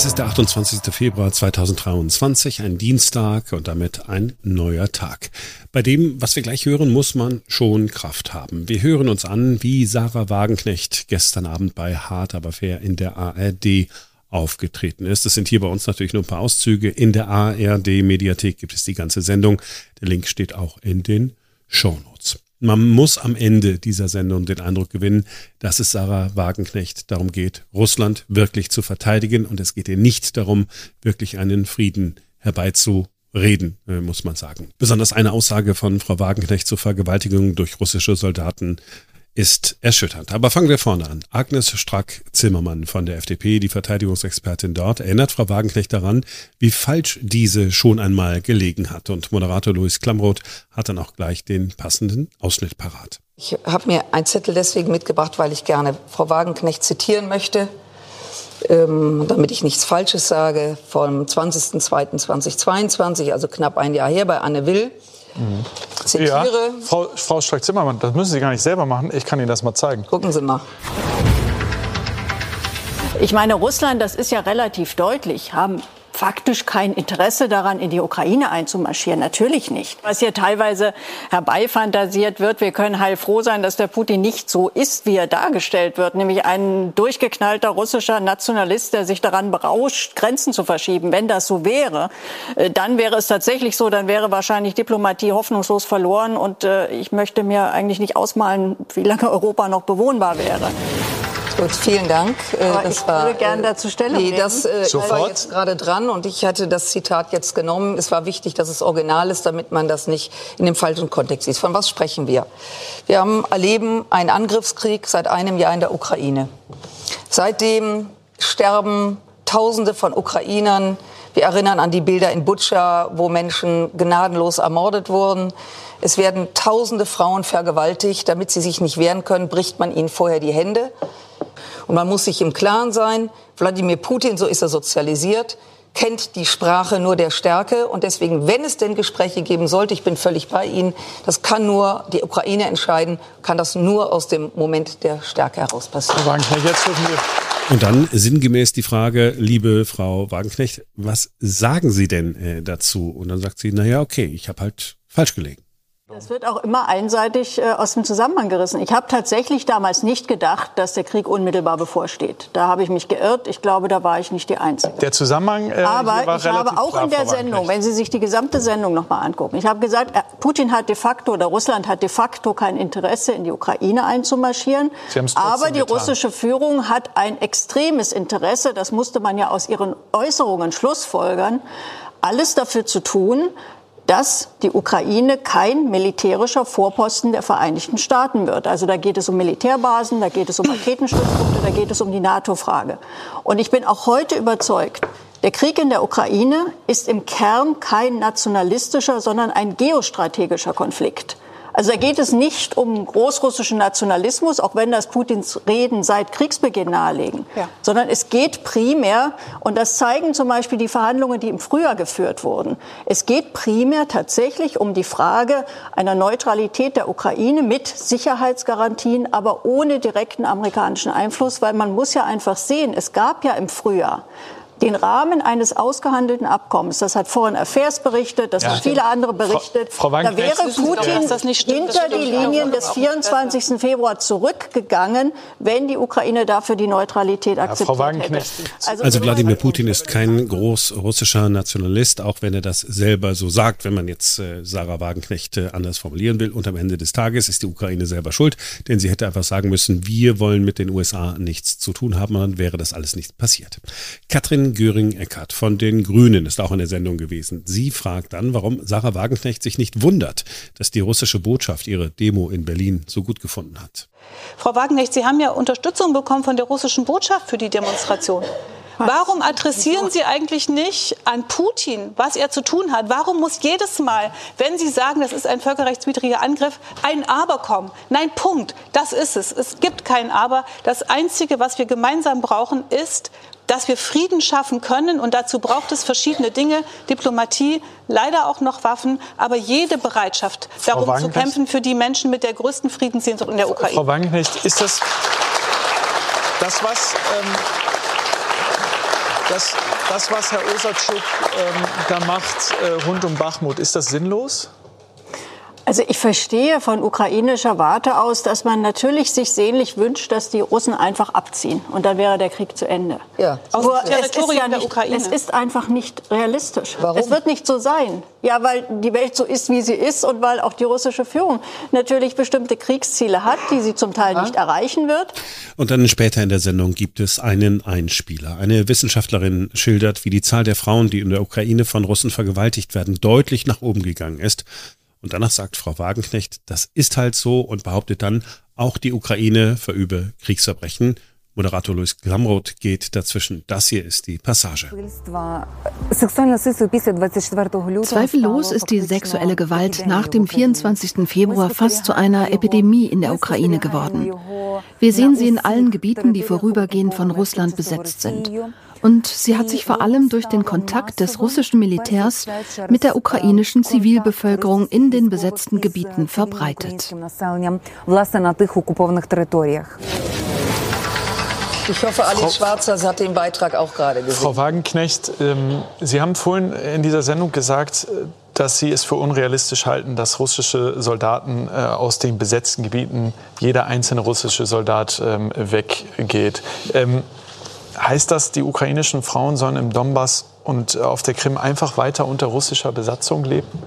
Es ist der 28. Februar 2023, ein Dienstag und damit ein neuer Tag. Bei dem, was wir gleich hören, muss man schon Kraft haben. Wir hören uns an, wie Sarah Wagenknecht gestern Abend bei Hart aber fair in der ARD aufgetreten ist. Es sind hier bei uns natürlich nur ein paar Auszüge. In der ARD Mediathek gibt es die ganze Sendung. Der Link steht auch in den Shownotes. Man muss am Ende dieser Sendung den Eindruck gewinnen, dass es Sarah Wagenknecht darum geht, Russland wirklich zu verteidigen. Und es geht ihr nicht darum, wirklich einen Frieden herbeizureden, äh, muss man sagen. Besonders eine Aussage von Frau Wagenknecht zur Vergewaltigung durch russische Soldaten ist erschütternd. Aber fangen wir vorne an. Agnes Strack-Zimmermann von der FDP, die Verteidigungsexpertin dort, erinnert Frau Wagenknecht daran, wie falsch diese schon einmal gelegen hat. Und Moderator Louis Klamroth hat dann auch gleich den passenden Ausschnitt parat. Ich habe mir ein Zettel deswegen mitgebracht, weil ich gerne Frau Wagenknecht zitieren möchte, ähm, damit ich nichts Falsches sage, vom 20.02.2022, also knapp ein Jahr her bei Anne Will. Mhm. Zitiere. Ja, Frau, Frau Strack-Zimmermann, das müssen Sie gar nicht selber machen. Ich kann Ihnen das mal zeigen. Gucken Sie mal. Ich meine, Russland, das ist ja relativ deutlich, haben faktisch kein Interesse daran, in die Ukraine einzumarschieren. Natürlich nicht. Was hier teilweise herbeifantasiert wird, wir können heilfroh sein, dass der Putin nicht so ist, wie er dargestellt wird, nämlich ein durchgeknallter russischer Nationalist, der sich daran berauscht, Grenzen zu verschieben. Wenn das so wäre, äh, dann wäre es tatsächlich so, dann wäre wahrscheinlich Diplomatie hoffnungslos verloren und äh, ich möchte mir eigentlich nicht ausmalen, wie lange Europa noch bewohnbar wäre. Gut, vielen Dank. Äh, Aber das ich war, würde gerne dazu Stellung nee, das äh, war jetzt gerade dran und ich hatte das Zitat jetzt genommen. Es war wichtig, dass es original ist, damit man das nicht in dem falschen Kontext sieht. Von was sprechen wir? Wir haben, erleben einen Angriffskrieg seit einem Jahr in der Ukraine. Seitdem sterben Tausende von Ukrainern. Wir erinnern an die Bilder in Butscha, wo Menschen gnadenlos ermordet wurden. Es werden tausende Frauen vergewaltigt. Damit sie sich nicht wehren können, bricht man ihnen vorher die Hände. Und man muss sich im Klaren sein, Wladimir Putin, so ist er sozialisiert, kennt die Sprache nur der Stärke. Und deswegen, wenn es denn Gespräche geben sollte, ich bin völlig bei Ihnen, das kann nur die Ukraine entscheiden, kann das nur aus dem Moment der Stärke heraus passieren. Und dann sinngemäß die Frage, liebe Frau Wagenknecht, was sagen Sie denn äh, dazu? Und dann sagt sie, naja, okay, ich habe halt falsch gelegen. Das wird auch immer einseitig äh, aus dem Zusammenhang gerissen. Ich habe tatsächlich damals nicht gedacht, dass der Krieg unmittelbar bevorsteht. Da habe ich mich geirrt. Ich glaube, da war ich nicht die Einzige. Der Zusammenhang äh, Aber ich habe auch in der Sendung, wenn Sie sich die gesamte Sendung noch mal angucken, ich habe gesagt, äh, Putin hat de facto oder Russland hat de facto kein Interesse, in die Ukraine einzumarschieren. Aber die getan. russische Führung hat ein extremes Interesse, das musste man ja aus ihren Äußerungen schlussfolgern, alles dafür zu tun, dass die Ukraine kein militärischer Vorposten der Vereinigten Staaten wird. Also da geht es um Militärbasen, da geht es um Raketenstützpunkte, da geht es um die NATO-Frage. Und ich bin auch heute überzeugt, der Krieg in der Ukraine ist im Kern kein nationalistischer, sondern ein geostrategischer Konflikt. Also da geht es nicht um großrussischen Nationalismus, auch wenn das Putins Reden seit Kriegsbeginn nahelegen, ja. sondern es geht primär, und das zeigen zum Beispiel die Verhandlungen, die im Frühjahr geführt wurden, es geht primär tatsächlich um die Frage einer Neutralität der Ukraine mit Sicherheitsgarantien, aber ohne direkten amerikanischen Einfluss, weil man muss ja einfach sehen, es gab ja im Frühjahr den Rahmen eines ausgehandelten Abkommens, das hat Foreign Affairs berichtet, das ja. haben viele andere berichtet, Frau, Frau da wäre Putin hinter die Linien des 24. Februar zurückgegangen, wenn die Ukraine dafür die Neutralität akzeptiert ja, hätte. Also, also Wladimir Putin ist kein großrussischer Nationalist, auch wenn er das selber so sagt, wenn man jetzt äh, Sarah Wagenknecht äh, anders formulieren will. Und am Ende des Tages ist die Ukraine selber schuld, denn sie hätte einfach sagen müssen, wir wollen mit den USA nichts zu tun haben, und dann wäre das alles nicht passiert. Katrin Göring-Eckardt von den Grünen ist auch in der Sendung gewesen. Sie fragt dann, warum Sarah Wagenknecht sich nicht wundert, dass die russische Botschaft ihre Demo in Berlin so gut gefunden hat. Frau Wagenknecht, Sie haben ja Unterstützung bekommen von der russischen Botschaft für die Demonstration. Warum adressieren Sie eigentlich nicht an Putin, was er zu tun hat? Warum muss jedes Mal, wenn Sie sagen, das ist ein völkerrechtswidriger Angriff, ein Aber kommen? Nein, Punkt. Das ist es. Es gibt kein Aber. Das Einzige, was wir gemeinsam brauchen, ist dass wir Frieden schaffen können. Und dazu braucht es verschiedene Dinge, Diplomatie, leider auch noch Waffen, aber jede Bereitschaft, darum zu kämpfen für die Menschen mit der größten Friedenssehnsucht in der Ukraine. Frau Wagenknecht, ist das das, was... Ähm, das das, was Herr Osatschuk ähm, da macht äh, rund um Bachmut, ist das sinnlos? Also ich verstehe von ukrainischer Warte aus, dass man natürlich sich sehnlich wünscht, dass die Russen einfach abziehen und dann wäre der Krieg zu Ende. Ja. Aus Nur dem Territorium ja nicht, der Ukraine. Es ist einfach nicht realistisch. Warum? Es wird nicht so sein. Ja, weil die Welt so ist, wie sie ist und weil auch die russische Führung natürlich bestimmte Kriegsziele hat, die sie zum Teil nicht erreichen wird. Und dann später in der Sendung gibt es einen Einspieler. Eine Wissenschaftlerin schildert, wie die Zahl der Frauen, die in der Ukraine von Russen vergewaltigt werden, deutlich nach oben gegangen ist. Und danach sagt Frau Wagenknecht, das ist halt so und behauptet dann, auch die Ukraine verübe Kriegsverbrechen. Moderator Luis Glamroth geht dazwischen. Das hier ist die Passage. Zweifellos ist die sexuelle Gewalt nach dem 24. Februar fast zu einer Epidemie in der Ukraine geworden. Wir sehen sie in allen Gebieten, die vorübergehend von Russland besetzt sind. Und sie hat sich vor allem durch den Kontakt des russischen Militärs mit der ukrainischen Zivilbevölkerung in den besetzten Gebieten verbreitet. Ich hoffe, Alice Schwarzer hat den Beitrag auch gerade gesehen. Frau Wagenknecht, ähm, Sie haben vorhin in dieser Sendung gesagt, äh, dass Sie es für unrealistisch halten, dass russische Soldaten äh, aus den besetzten Gebieten, jeder einzelne russische Soldat ähm, weggeht. Heißt das, die ukrainischen Frauen sollen im Donbass und auf der Krim einfach weiter unter russischer Besatzung leben?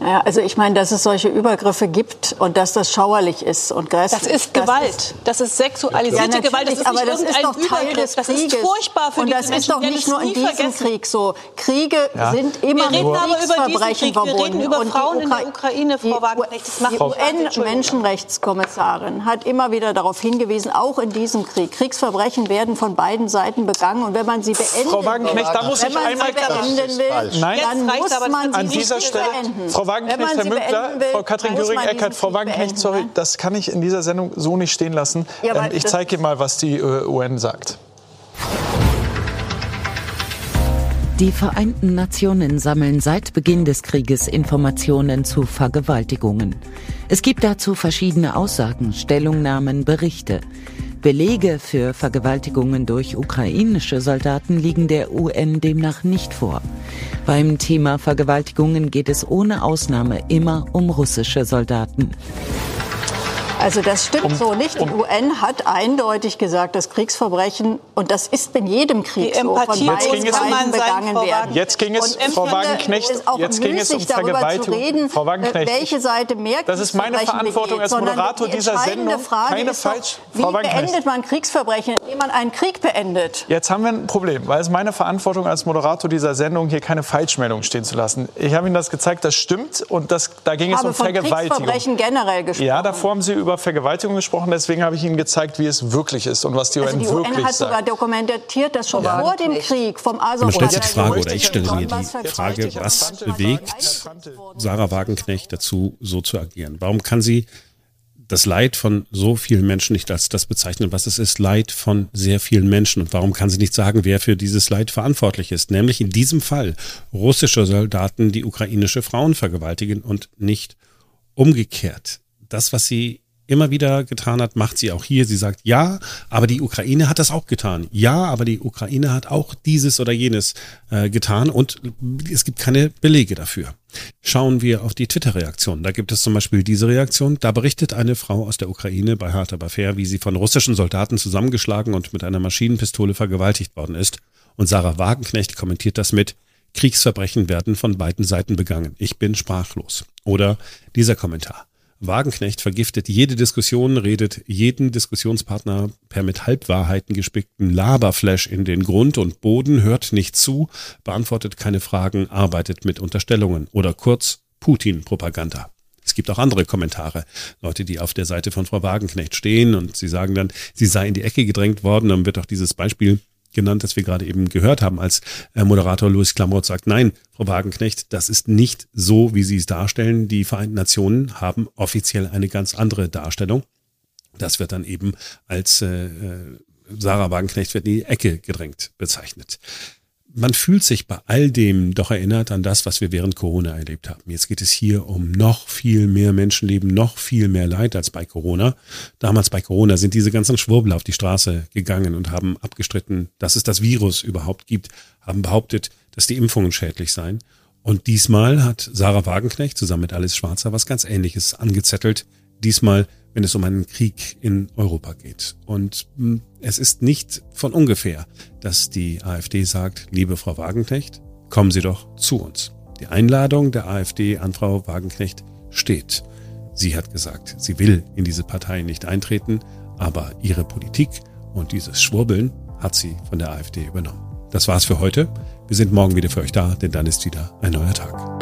Ja, also ich meine, dass es solche Übergriffe gibt und dass das schauerlich ist und grässlich. Das ist Gewalt. Das ist, das ist sexualisierte ja, Gewalt. Das ist aber das ist doch Teil des Krieges. Das ist furchtbar für und das ist doch nicht nur in diesem vergessen. Krieg so. Kriege ja. sind immer Wir reden aber über diesen Krieg. Wir reden über Frauen in der Ukraine, Frau Wagenknecht. Die UN-Menschenrechtskommissarin hat immer wieder darauf hingewiesen, auch in diesem Krieg, Kriegsverbrechen werden von beiden Seiten begangen. Und wenn man sie beenden Frau Wagenknecht, da muss ich einmal beenden will, Nein, dann muss man sie an dieser Stelle, beenden. Frau Wagenknecht, Herr Münkler, Frau Katrin Göring-Eckert, Frau Wagenknecht, sorry, ne? das kann ich in dieser Sendung so nicht stehen lassen. Ja, ähm, ich zeige Ihnen mal, was die äh, UN sagt. Die Vereinten Nationen sammeln seit Beginn des Krieges Informationen zu Vergewaltigungen. Es gibt dazu verschiedene Aussagen, Stellungnahmen, Berichte. Belege für Vergewaltigungen durch ukrainische Soldaten liegen der UN demnach nicht vor. Beim Thema Vergewaltigungen geht es ohne Ausnahme immer um russische Soldaten. Also das stimmt um, so nicht. Die um, UN hat eindeutig gesagt, dass Kriegsverbrechen, und das ist in jedem Krieg so, von beiden Seiten begangen werden. Jetzt ging es, und Frau Wagenknecht, jetzt ging es um Vergewaltigung. Reden, Frau Wagenknecht, welche Seite mehr Das ist meine Verantwortung begeht, als Moderator die dieser Sendung. Frage keine ist falsch. Doch, wie beendet man Kriegsverbrechen, indem man einen Krieg beendet? Jetzt haben wir ein Problem, weil es meine Verantwortung als Moderator dieser Sendung, hier keine Falschmeldung stehen zu lassen. Ich habe Ihnen das gezeigt, das stimmt und das, da ging es um Vergewaltigung. Kriegsverbrechen generell gesprochen. Ja, davor haben Sie über über Vergewaltigung gesprochen, deswegen habe ich Ihnen gezeigt, wie es wirklich ist und was die also UN, die UN wirklich hat sogar dokumentiert, dass schon ja. vor dem Krieg vom Azov Man stellt sich die Frage, oder ich stelle mir die Frage, was bewegt Sarah Wagenknecht dazu, so zu agieren? Warum kann sie das Leid von so vielen Menschen nicht als das bezeichnen, was es ist, Leid von sehr vielen Menschen. Und warum kann sie nicht sagen, wer für dieses Leid verantwortlich ist? Nämlich in diesem Fall russische Soldaten, die ukrainische Frauen vergewaltigen und nicht umgekehrt. Das, was sie immer wieder getan hat, macht sie auch hier. Sie sagt, ja, aber die Ukraine hat das auch getan. Ja, aber die Ukraine hat auch dieses oder jenes äh, getan und es gibt keine Belege dafür. Schauen wir auf die Twitter-Reaktion. Da gibt es zum Beispiel diese Reaktion. Da berichtet eine Frau aus der Ukraine bei Hart aber fair, wie sie von russischen Soldaten zusammengeschlagen und mit einer Maschinenpistole vergewaltigt worden ist. Und Sarah Wagenknecht kommentiert das mit, Kriegsverbrechen werden von beiden Seiten begangen. Ich bin sprachlos. Oder dieser Kommentar. Wagenknecht vergiftet jede Diskussion, redet jeden Diskussionspartner per mit Halbwahrheiten gespickten Laberflash in den Grund und Boden, hört nicht zu, beantwortet keine Fragen, arbeitet mit Unterstellungen oder kurz Putin-Propaganda. Es gibt auch andere Kommentare. Leute, die auf der Seite von Frau Wagenknecht stehen und sie sagen dann, sie sei in die Ecke gedrängt worden. Dann wird auch dieses Beispiel genannt, das wir gerade eben gehört haben, als äh, Moderator Louis Klamroth sagt, nein, Frau Wagenknecht, das ist nicht so, wie Sie es darstellen. Die Vereinten Nationen haben offiziell eine ganz andere Darstellung. Das wird dann eben als äh, äh Sarah Wagenknecht wird in die Ecke gedrängt bezeichnet. Man fühlt sich bei all dem doch erinnert an das, was wir während Corona erlebt haben. Jetzt geht es hier um noch viel mehr Menschenleben, noch viel mehr Leid als bei Corona. Damals bei Corona sind diese ganzen Schwurbel auf die Straße gegangen und haben abgestritten, dass es das Virus überhaupt gibt, haben behauptet, dass die Impfungen schädlich seien. Und diesmal hat Sarah Wagenknecht zusammen mit Alice Schwarzer was ganz Ähnliches angezettelt. Diesmal wenn es um einen Krieg in Europa geht. Und hm, es ist nicht von ungefähr, dass die AfD sagt, liebe Frau Wagenknecht, kommen Sie doch zu uns. Die Einladung der AfD an Frau Wagenknecht steht. Sie hat gesagt, sie will in diese Partei nicht eintreten, aber ihre Politik und dieses Schwurbeln hat sie von der AfD übernommen. Das war's für heute. Wir sind morgen wieder für euch da, denn dann ist wieder ein neuer Tag.